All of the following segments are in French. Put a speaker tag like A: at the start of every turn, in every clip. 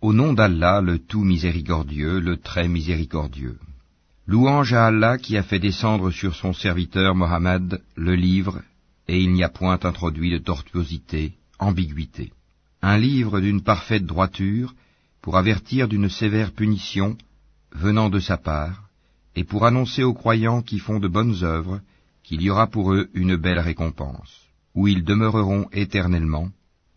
A: Au nom d'Allah, le tout miséricordieux, le très miséricordieux. Louange à Allah qui a fait descendre sur son serviteur Mohammed le livre, et il n'y a point introduit de tortuosité, ambiguïté. Un livre d'une parfaite droiture, pour avertir d'une sévère punition venant de sa part, et pour annoncer aux croyants qui font de bonnes œuvres qu'il y aura pour eux une belle récompense, où ils demeureront éternellement,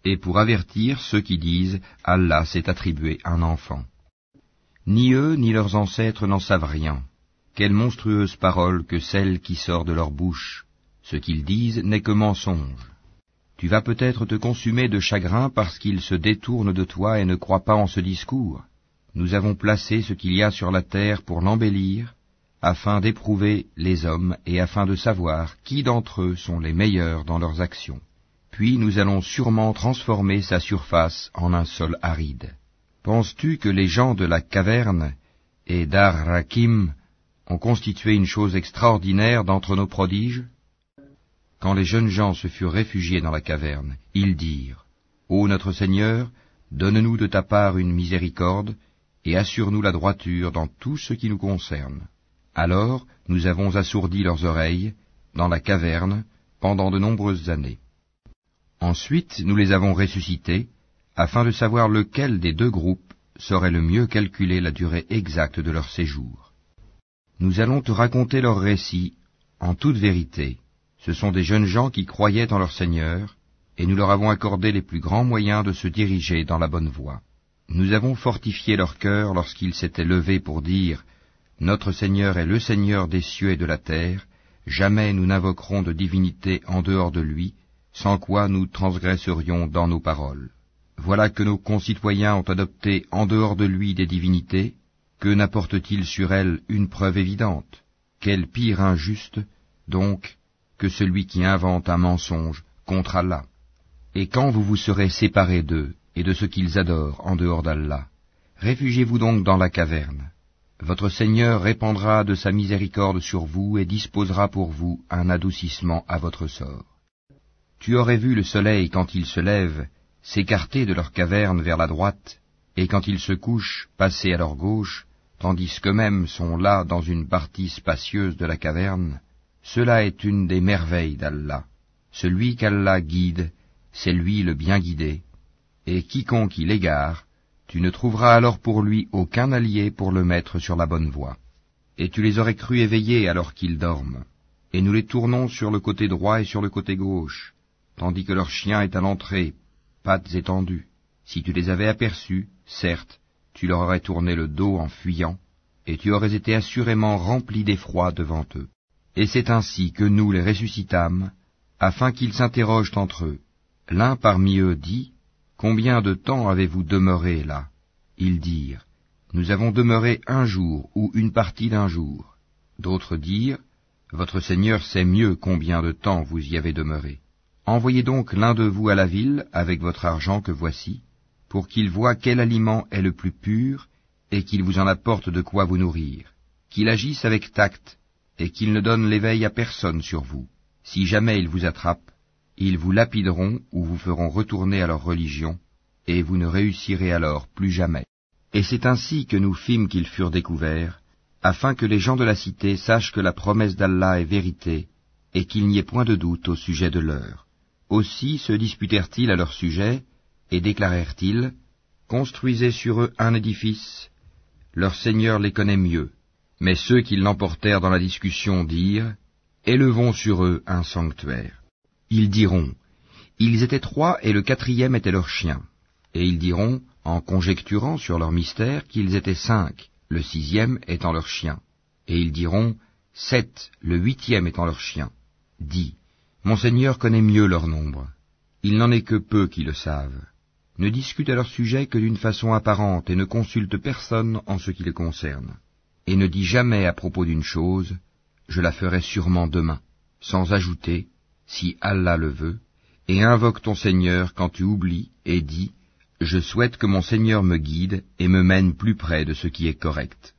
A: et pour avertir ceux qui disent Allah s'est attribué un enfant. Ni eux ni leurs ancêtres n'en savent rien. Quelle monstrueuse parole que celle qui sort de leur bouche. Ce qu'ils disent n'est que mensonge. Tu vas peut-être te consumer de chagrin parce qu'ils se détournent de toi et ne croient pas en ce discours. Nous avons placé ce qu'il y a sur la terre pour l'embellir, afin d'éprouver les hommes et afin de savoir qui d'entre eux sont les meilleurs dans leurs actions puis nous allons sûrement transformer sa surface en un sol aride. Penses-tu que les gens de la caverne et d'Ar-Rakim ont constitué une chose extraordinaire d'entre nos prodiges? Quand les jeunes gens se furent réfugiés dans la caverne, ils dirent, Ô notre Seigneur, donne-nous de ta part une miséricorde, et assure-nous la droiture dans tout ce qui nous concerne. Alors nous avons assourdi leurs oreilles, dans la caverne, pendant de nombreuses années. Ensuite, nous les avons ressuscités, afin de savoir lequel des deux groupes saurait le mieux calculer la durée exacte de leur séjour. Nous allons te raconter leur récit en toute vérité. Ce sont des jeunes gens qui croyaient en leur Seigneur, et nous leur avons accordé les plus grands moyens de se diriger dans la bonne voie. Nous avons fortifié leur cœur lorsqu'ils s'étaient levés pour dire Notre Seigneur est le Seigneur des cieux et de la terre, jamais nous n'invoquerons de divinité en dehors de lui, sans quoi nous transgresserions dans nos paroles. Voilà que nos concitoyens ont adopté en dehors de lui des divinités, que n'apporte-t-il sur elles une preuve évidente? Quel pire injuste, donc, que celui qui invente un mensonge contre Allah Et quand vous vous serez séparés d'eux et de ce qu'ils adorent en dehors d'Allah, réfugiez-vous donc dans la caverne. Votre Seigneur répandra de sa miséricorde sur vous et disposera pour vous un adoucissement à votre sort. Tu aurais vu le soleil quand il se lève s'écarter de leur caverne vers la droite, et quand il se couche passer à leur gauche, tandis qu'eux-mêmes sont là dans une partie spacieuse de la caverne. Cela est une des merveilles d'Allah. Celui qu'Allah guide, c'est lui le bien guidé, et quiconque il égare, tu ne trouveras alors pour lui aucun allié pour le mettre sur la bonne voie. Et tu les aurais crus éveillés alors qu'ils dorment, et nous les tournons sur le côté droit et sur le côté gauche, tandis que leur chien est à l'entrée, pattes étendues. Si tu les avais aperçus, certes, tu leur aurais tourné le dos en fuyant, et tu aurais été assurément rempli d'effroi devant eux. Et c'est ainsi que nous les ressuscitâmes, afin qu'ils s'interrogent entre eux. L'un parmi eux dit, Combien de temps avez-vous demeuré là? Ils dirent, Nous avons demeuré un jour ou une partie d'un jour. D'autres dirent, Votre Seigneur sait mieux combien de temps vous y avez demeuré. Envoyez donc l'un de vous à la ville avec votre argent que voici, pour qu'il voie quel aliment est le plus pur, et qu'il vous en apporte de quoi vous nourrir, qu'il agisse avec tact, et qu'il ne donne l'éveil à personne sur vous. Si jamais ils vous attrapent, ils vous lapideront ou vous feront retourner à leur religion, et vous ne réussirez alors plus jamais. Et c'est ainsi que nous fîmes qu'ils furent découverts, afin que les gens de la cité sachent que la promesse d'Allah est vérité, et qu'il n'y ait point de doute au sujet de l'heure. Aussi se disputèrent-ils à leur sujet, et déclarèrent-ils, Construisez sur eux un édifice, leur Seigneur les connaît mieux. Mais ceux qui l'emportèrent dans la discussion dirent, Élevons sur eux un sanctuaire. Ils diront, Ils étaient trois et le quatrième était leur chien. Et ils diront, en conjecturant sur leur mystère, qu'ils étaient cinq, le sixième étant leur chien. Et ils diront, Sept, le huitième étant leur chien. Dis, mon Seigneur connaît mieux leur nombre. Il n'en est que peu qui le savent. Ne discute à leur sujet que d'une façon apparente et ne consulte personne en ce qui les concerne. Et ne dis jamais à propos d'une chose, je la ferai sûrement demain, sans ajouter, si Allah le veut, et invoque ton Seigneur quand tu oublies et dis, je souhaite que mon Seigneur me guide et me mène plus près de ce qui est correct.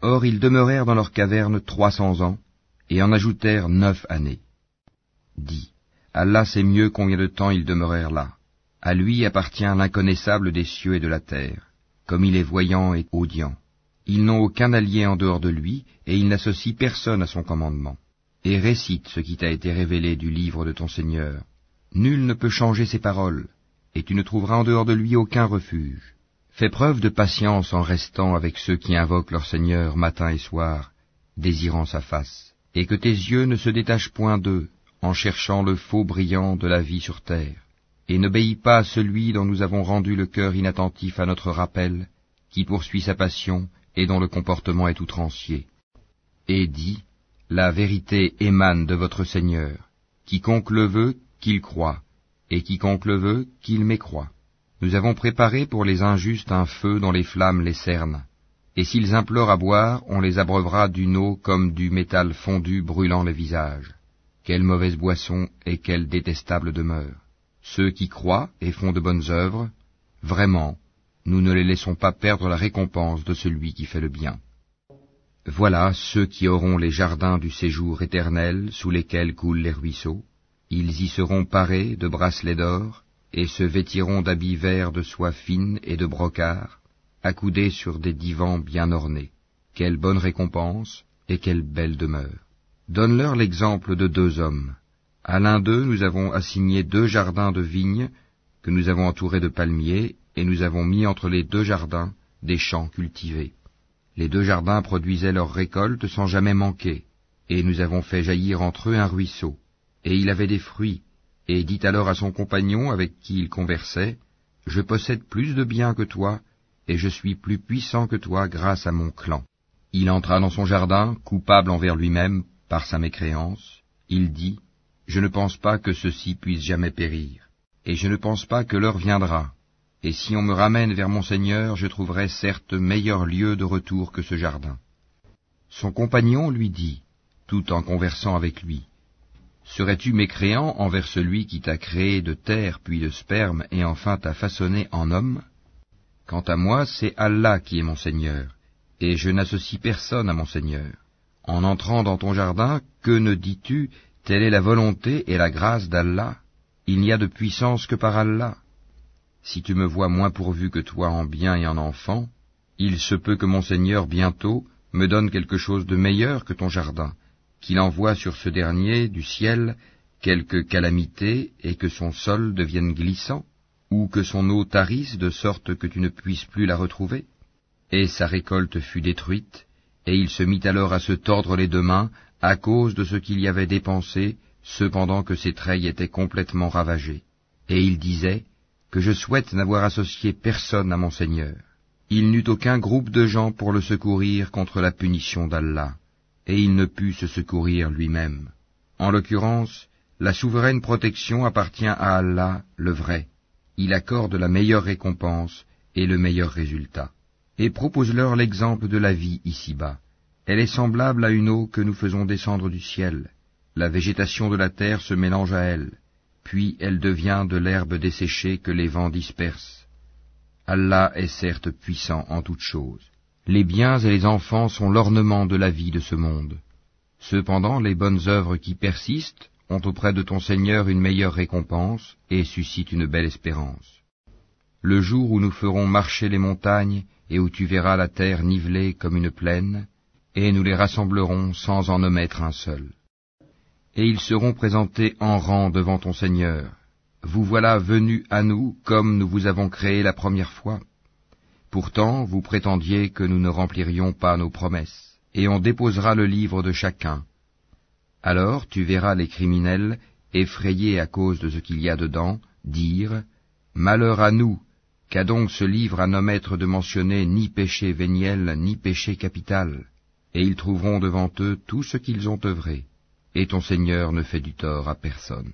A: Or ils demeurèrent dans leur caverne trois cents ans, et en ajoutèrent neuf années dit, Allah sait mieux combien de temps ils demeurèrent là. À lui appartient l'inconnaissable des cieux et de la terre, comme il est voyant et audient. Ils n'ont aucun allié en dehors de lui, et il n'associe personne à son commandement. Et récite ce qui t'a été révélé du livre de ton Seigneur. Nul ne peut changer ses paroles, et tu ne trouveras en dehors de lui aucun refuge. Fais preuve de patience en restant avec ceux qui invoquent leur Seigneur matin et soir, désirant sa face, et que tes yeux ne se détachent point d'eux, en cherchant le faux brillant de la vie sur terre et n'obéis pas à celui dont nous avons rendu le cœur inattentif à notre rappel, qui poursuit sa passion et dont le comportement est outrancier. Et dis, la vérité émane de votre Seigneur, quiconque le veut, qu'il croit, et quiconque le veut, qu'il mécroit. Nous avons préparé pour les injustes un feu dont les flammes les cernent, et s'ils implorent à boire, on les abreuvera d'une eau comme du métal fondu brûlant le visage. Quelle mauvaise boisson et quelle détestable demeure. Ceux qui croient et font de bonnes œuvres, vraiment, nous ne les laissons pas perdre la récompense de celui qui fait le bien. Voilà ceux qui auront les jardins du séjour éternel sous lesquels coulent les ruisseaux. Ils y seront parés de bracelets d'or, et se vêtiront d'habits verts de soie fine et de brocart, accoudés sur des divans bien ornés. Quelle bonne récompense et quelle belle demeure. Donne-leur l'exemple de deux hommes. À l'un d'eux, nous avons assigné deux jardins de vignes que nous avons entourés de palmiers, et nous avons mis entre les deux jardins des champs cultivés. Les deux jardins produisaient leurs récoltes sans jamais manquer, et nous avons fait jaillir entre eux un ruisseau, et il avait des fruits, et dit alors à son compagnon avec qui il conversait, Je possède plus de biens que toi, et je suis plus puissant que toi grâce à mon clan. Il entra dans son jardin, coupable envers lui-même par sa mécréance. Il dit, je ne pense pas que ceci puisse jamais périr, et je ne pense pas que l'heure viendra, et si on me ramène vers mon Seigneur, je trouverai certes meilleur lieu de retour que ce jardin. Son compagnon lui dit, tout en conversant avec lui, Serais-tu mécréant envers celui qui t'a créé de terre puis de sperme et enfin t'a façonné en homme? Quant à moi, c'est Allah qui est mon Seigneur, et je n'associe personne à mon Seigneur. En entrant dans ton jardin, que ne dis-tu Telle est la volonté et la grâce d'Allah. Il n'y a de puissance que par Allah. Si tu me vois moins pourvu que toi en bien et en enfants, il se peut que mon Seigneur bientôt me donne quelque chose de meilleur que ton jardin, qu'il envoie sur ce dernier du ciel quelque calamité et que son sol devienne glissant, ou que son eau tarisse de sorte que tu ne puisses plus la retrouver. Et sa récolte fut détruite, et il se mit alors à se tordre les deux mains à cause de ce qu'il y avait dépensé, cependant que ses treilles étaient complètement ravagées. Et il disait, que je souhaite n'avoir associé personne à mon Seigneur. Il n'eut aucun groupe de gens pour le secourir contre la punition d'Allah, et il ne put se secourir lui-même. En l'occurrence, la souveraine protection appartient à Allah, le vrai. Il accorde la meilleure récompense et le meilleur résultat. Et propose-leur l'exemple de la vie ici-bas. Elle est semblable à une eau que nous faisons descendre du ciel. La végétation de la terre se mélange à elle, puis elle devient de l'herbe desséchée que les vents dispersent. Allah est certes puissant en toutes choses. Les biens et les enfants sont l'ornement de la vie de ce monde. Cependant, les bonnes œuvres qui persistent ont auprès de ton Seigneur une meilleure récompense et suscitent une belle espérance. Le jour où nous ferons marcher les montagnes et où tu verras la terre nivelée comme une plaine, et nous les rassemblerons sans en omettre un seul. Et ils seront présentés en rang devant ton Seigneur. Vous voilà venus à nous comme nous vous avons créé la première fois. Pourtant, vous prétendiez que nous ne remplirions pas nos promesses, et on déposera le livre de chacun. Alors tu verras les criminels, effrayés à cause de ce qu'il y a dedans, dire Malheur à nous, qu'a donc ce livre à nos maîtres de mentionner ni péché véniel, ni péché capital et ils trouveront devant eux tout ce qu'ils ont œuvré, et ton Seigneur ne fait du tort à personne.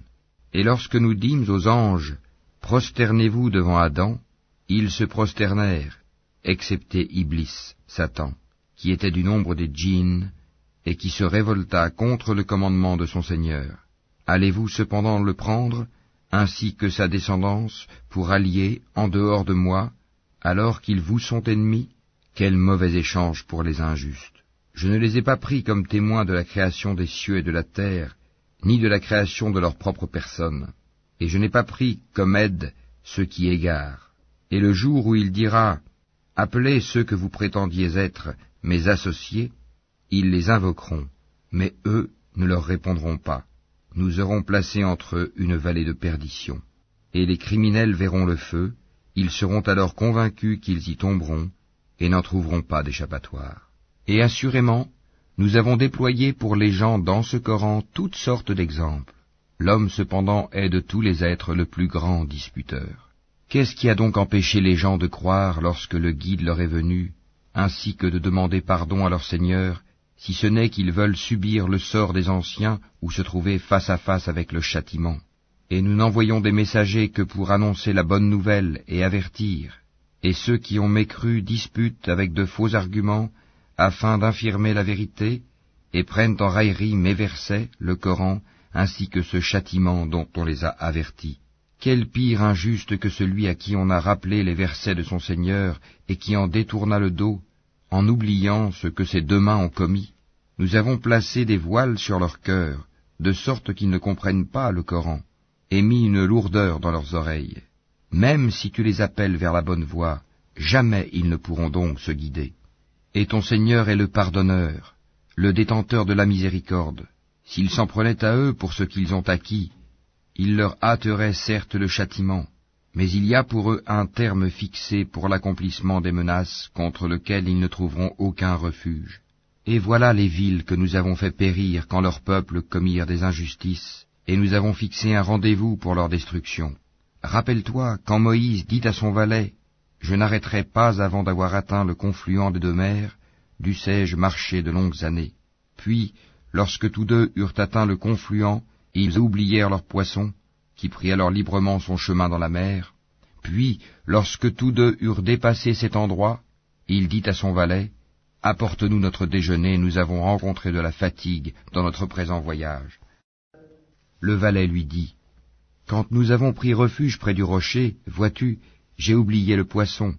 A: Et lorsque nous dîmes aux anges, Prosternez-vous devant Adam, ils se prosternèrent, excepté Iblis, Satan, qui était du nombre des djinns, et qui se révolta contre le commandement de son Seigneur. Allez-vous cependant le prendre, ainsi que sa descendance, pour allier, en dehors de moi, alors qu'ils vous sont ennemis Quel mauvais échange pour les injustes je ne les ai pas pris comme témoins de la création des cieux et de la terre, ni de la création de leur propre personne, et je n'ai pas pris comme aide ceux qui égarent. Et le jour où il dira, Appelez ceux que vous prétendiez être mes associés, ils les invoqueront, mais eux ne leur répondront pas. Nous aurons placé entre eux une vallée de perdition. Et les criminels verront le feu, ils seront alors convaincus qu'ils y tomberont, et n'en trouveront pas d'échappatoire. Et assurément, nous avons déployé pour les gens dans ce Coran toutes sortes d'exemples. L'homme cependant est de tous les êtres le plus grand disputeur. Qu'est-ce qui a donc empêché les gens de croire lorsque le guide leur est venu, ainsi que de demander pardon à leur Seigneur, si ce n'est qu'ils veulent subir le sort des anciens ou se trouver face à face avec le châtiment Et nous n'envoyons des messagers que pour annoncer la bonne nouvelle et avertir, et ceux qui ont mécru disputent avec de faux arguments afin d'infirmer la vérité, et prennent en raillerie mes versets, le Coran, ainsi que ce châtiment dont on les a avertis. Quel pire injuste que celui à qui on a rappelé les versets de son Seigneur et qui en détourna le dos, en oubliant ce que ses deux mains ont commis. Nous avons placé des voiles sur leur cœur, de sorte qu'ils ne comprennent pas le Coran, et mis une lourdeur dans leurs oreilles. Même si tu les appelles vers la bonne voie, jamais ils ne pourront donc se guider. Et ton Seigneur est le pardonneur, le détenteur de la miséricorde. S'ils s'en prenaient à eux pour ce qu'ils ont acquis, il leur hâterait certes le châtiment, mais il y a pour eux un terme fixé pour l'accomplissement des menaces contre lesquelles ils ne trouveront aucun refuge. Et voilà les villes que nous avons fait périr quand leurs peuples commirent des injustices, et nous avons fixé un rendez-vous pour leur destruction. Rappelle-toi quand Moïse dit à son valet, Je n'arrêterai pas avant d'avoir atteint le confluent des deux mers, dussé-je marcher de longues années. Puis, lorsque tous deux eurent atteint le confluent, ils oublièrent leurs poissons, qui prit alors librement son chemin dans la mer. Puis, lorsque tous deux eurent dépassé cet endroit, il dit à son valet, Apporte-nous notre déjeuner, nous avons rencontré de la fatigue dans notre présent voyage. Le valet lui dit, Quand nous avons pris refuge près du rocher, vois-tu, j'ai oublié le poisson,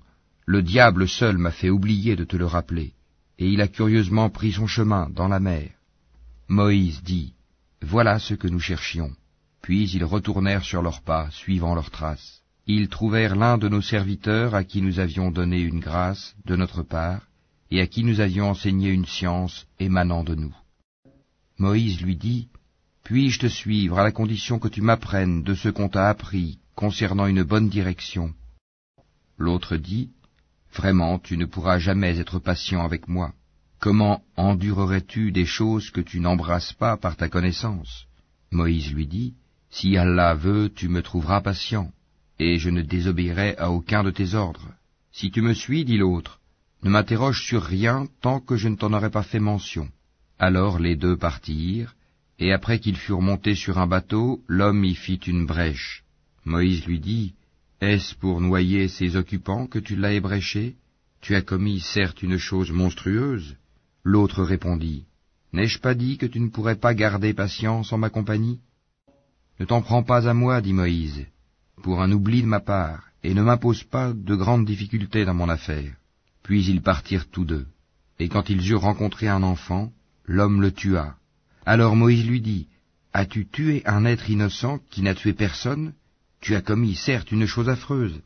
A: le diable seul m'a fait oublier de te le rappeler, et il a curieusement pris son chemin dans la mer. Moïse dit, Voilà ce que nous cherchions. Puis ils retournèrent sur leurs pas, suivant leurs traces. Ils trouvèrent l'un de nos serviteurs à qui nous avions donné une grâce de notre part, et à qui nous avions enseigné une science émanant de nous. Moïse lui dit, Puis-je te suivre à la condition que tu m'apprennes de ce qu'on t'a appris concernant une bonne direction? L'autre dit, Vraiment, tu ne pourras jamais être patient avec moi. Comment endurerais-tu des choses que tu n'embrasses pas par ta connaissance? Moïse lui dit, si Allah veut, tu me trouveras patient, et je ne désobéirai à aucun de tes ordres. Si tu me suis, dit l'autre, ne m'interroge sur rien tant que je ne t'en aurai pas fait mention. Alors les deux partirent, et après qu'ils furent montés sur un bateau, l'homme y fit une brèche. Moïse lui dit, Est-ce pour noyer ses occupants que tu l'as ébréché? Tu as commis certes une chose monstrueuse. L'autre répondit, N'ai-je pas dit que tu ne pourrais pas garder patience en ma compagnie? Ne t'en prends pas à moi, dit Moïse, pour un oubli de ma part, et ne m'impose pas de grandes difficultés dans mon affaire. Puis ils partirent tous deux. Et quand ils eurent rencontré un enfant, l'homme le tua. Alors Moïse lui dit, As-tu tué un être innocent qui n'a tué personne? Tu as commis certes une chose affreuse.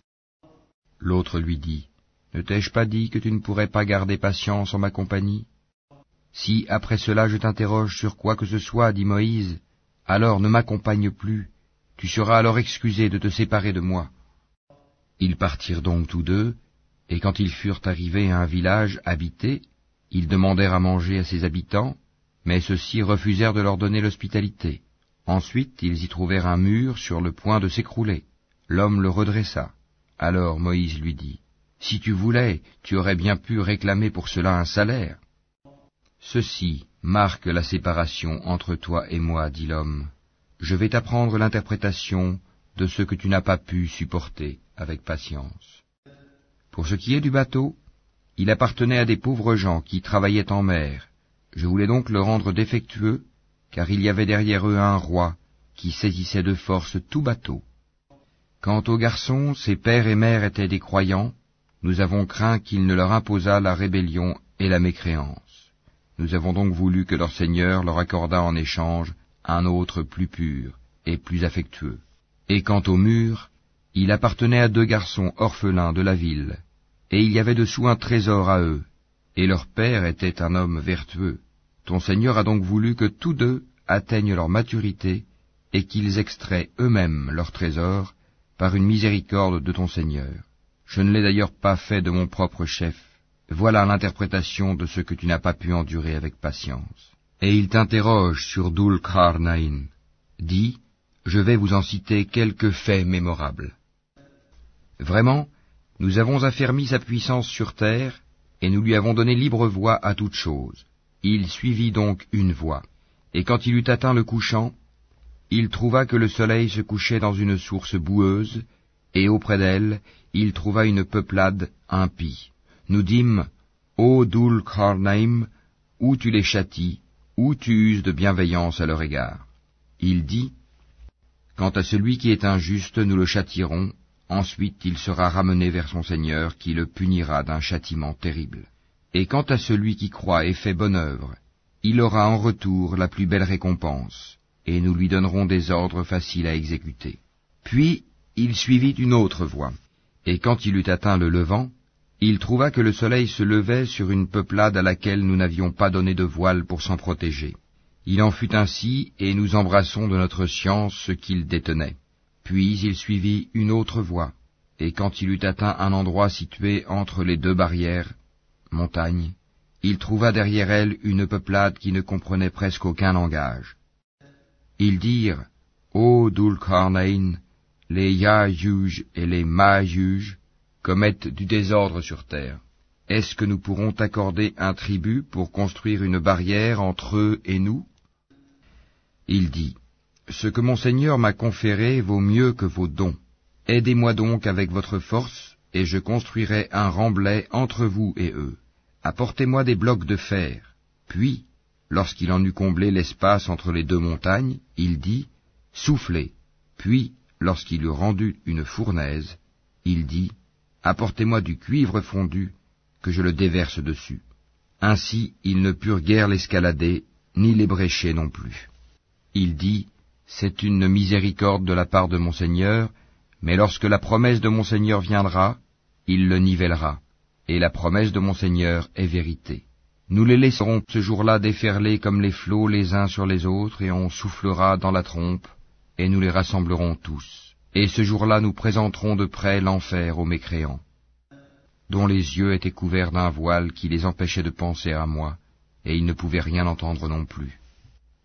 A: L'autre lui dit, Ne t'ai-je pas dit que tu ne pourrais pas garder patience en ma compagnie? Si après cela je t'interroge sur quoi que ce soit, dit Moïse, alors ne m'accompagne plus, tu seras alors excusé de te séparer de moi. Ils partirent donc tous deux, et quand ils furent arrivés à un village habité, ils demandèrent à manger à ses habitants, mais ceux-ci refusèrent de leur donner l'hospitalité. Ensuite ils y trouvèrent un mur sur le point de s'écrouler. L'homme le redressa. Alors Moïse lui dit, Si tu voulais, tu aurais bien pu réclamer pour cela un salaire. Ceci marque la séparation entre toi et moi, dit l'homme. Je vais t'apprendre l'interprétation de ce que tu n'as pas pu supporter avec patience. Pour ce qui est du bateau, il appartenait à des pauvres gens qui travaillaient en mer. Je voulais donc le rendre défectueux, car il y avait derrière eux un roi qui saisissait de force tout bateau. Quant aux garçons, ses pères et mères étaient des croyants, nous avons craint qu'il ne leur imposât la rébellion et la mécréance. Nous avons donc voulu que leur Seigneur leur accordât en échange un autre plus pur et plus affectueux. Et quant au mur, Il appartenait à deux garçons orphelins de la ville, et il y avait dessous un trésor à eux, et leur père était un homme vertueux. Ton Seigneur a donc voulu que tous deux atteignent leur maturité, et qu'ils extraient eux-mêmes leur trésor par une miséricorde de ton Seigneur. Je ne l'ai d'ailleurs pas fait de mon propre chef. Voilà l'interprétation de ce que tu n'as pas pu endurer avec patience. Et il t'interroge sur Dul Kharnaïn. Dis, je vais vous en citer quelques faits mémorables. Vraiment, nous avons affermi sa puissance sur terre, et nous lui avons donné libre voie à toute chose. Il suivit donc une voie, et quand il eut atteint le couchant, il trouva que le soleil se couchait dans une source boueuse, et auprès d'elle, il trouva une peuplade impie. Nous dîmes, Ô Dul Karnaim, où tu les châties, où tu uses de bienveillance à leur égard. Il dit, Quant à celui qui est injuste, nous le châtierons, ensuite il sera ramené vers son Seigneur, qui le punira d'un châtiment terrible. Et quant à celui qui croit et fait bonne œuvre, il aura en retour la plus belle récompense, et nous lui donnerons des ordres faciles à exécuter. Puis il suivit une autre voie, et quand il eut atteint le levant, il trouva que le soleil se levait sur une peuplade à laquelle nous n'avions pas donné de voile pour s'en protéger. Il en fut ainsi, et nous embrassons de notre science ce qu'il détenait. Puis il suivit une autre voie, et quand il eut atteint un endroit situé entre les deux barrières, montagnes, il trouva derrière elle une peuplade qui ne comprenait presque aucun langage. Ils dirent, Ô Dulkarnain, les Yajuj et les Majuj commettent du désordre sur terre. Est-ce que nous pourrons t'accorder un tribut pour construire une barrière entre eux et nous? Il dit, Ce que mon Seigneur m'a conféré vaut mieux que vos dons. Aidez-moi donc avec votre force, et je construirai un remblai entre vous et eux. Apportez-moi des blocs de fer. Puis, Lorsqu'il en eut comblé l'espace entre les deux montagnes, il dit, Soufflez. Puis, lorsqu'il eut rendu une fournaise, il dit, Apportez-moi du cuivre fondu, que je le déverse dessus. Ainsi ils ne purent guère l'escalader, ni l'ébrécher non plus. Il dit, C'est une miséricorde de la part de mon Seigneur, mais lorsque la promesse de mon Seigneur viendra, il le nivellera, et la promesse de mon Seigneur est vérité. Nous les laisserons ce jour-là déferler comme les flots les uns sur les autres, et on soufflera dans la trompe, et nous les rassemblerons tous. Et ce jour-là nous présenterons de près l'enfer aux mécréants, dont les yeux étaient couverts d'un voile qui les empêchait de penser à moi, et ils ne pouvaient rien entendre non plus.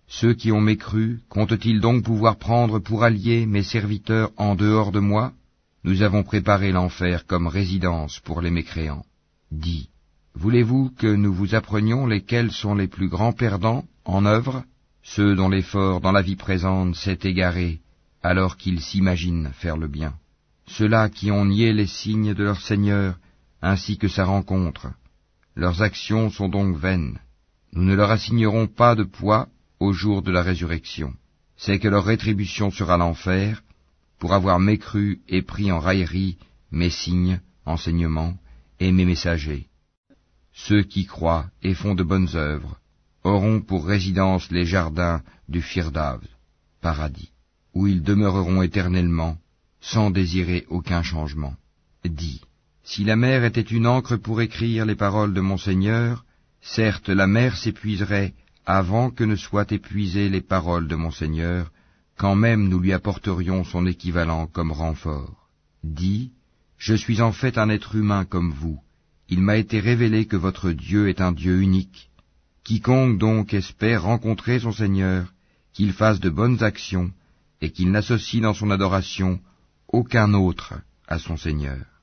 A: Ceux qui ont mécru, comptent-ils donc pouvoir prendre pour alliés mes serviteurs en dehors de moi? Nous avons préparé l'enfer comme résidence pour les mécréants. Dis, Voulez-vous que nous vous apprenions lesquels sont les plus grands perdants en œuvre? Ceux dont l'effort dans la vie présente s'est égaré alors qu'ils s'imaginent faire le bien. Ceux-là qui ont nié les signes de leur Seigneur ainsi que sa rencontre. Leurs actions sont donc vaines. Nous ne leur assignerons pas de poids au jour de la résurrection. C'est que leur rétribution sera l'enfer, pour avoir mécru et pris en raillerie mes signes, enseignements et mes messagers. Ceux qui croient et font de bonnes œuvres auront pour résidence les jardins du Firdav, paradis, où ils demeureront éternellement, sans désirer aucun changement. Dis, si la mer était une encre pour écrire les paroles de mon Seigneur, certes la mer s'épuiserait avant que ne soient épuisées les paroles de mon Seigneur, quand même nous lui apporterions son équivalent comme renfort. Dis, je suis en fait un être humain comme vous, il m'a été révélé que votre Dieu est un Dieu unique. Quiconque donc espère rencontrer son Seigneur, qu'il fasse de bonnes actions, et qu'il n'associe dans son adoration aucun autre à son Seigneur.